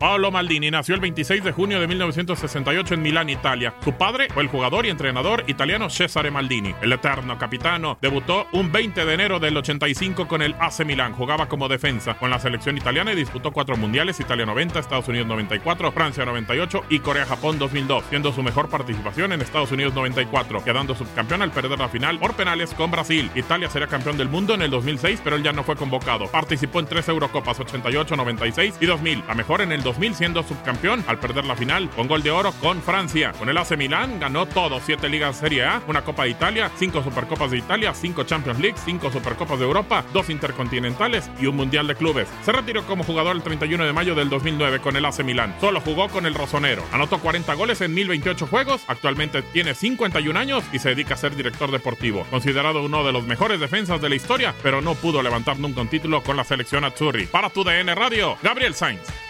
Paolo Maldini nació el 26 de junio de 1968 en Milán, Italia. Su padre fue el jugador y entrenador italiano Cesare Maldini. El eterno capitano debutó un 20 de enero del 85 con el AC Milán. Jugaba como defensa con la selección italiana y disputó cuatro mundiales: Italia 90, Estados Unidos 94, Francia 98 y Corea-Japón 2002, siendo su mejor participación en Estados Unidos 94, quedando subcampeón al perder la final por penales con Brasil. Italia sería campeón del mundo en el 2006, pero él ya no fue convocado. Participó en tres Eurocopas 88, 96 y 2000, la mejor en el 2000 siendo subcampeón al perder la final con gol de oro con Francia. Con el AC Milán ganó todo, siete ligas Serie A, una Copa de Italia, cinco Supercopas de Italia, cinco Champions League, cinco Supercopas de Europa, dos Intercontinentales y un Mundial de Clubes. Se retiró como jugador el 31 de mayo del 2009 con el AC Milán. Solo jugó con el Rosonero. Anotó 40 goles en 1028 juegos. Actualmente tiene 51 años y se dedica a ser director deportivo. Considerado uno de los mejores defensas de la historia, pero no pudo levantar nunca un título con la selección Azzurri. Para tu DN Radio, Gabriel Sainz.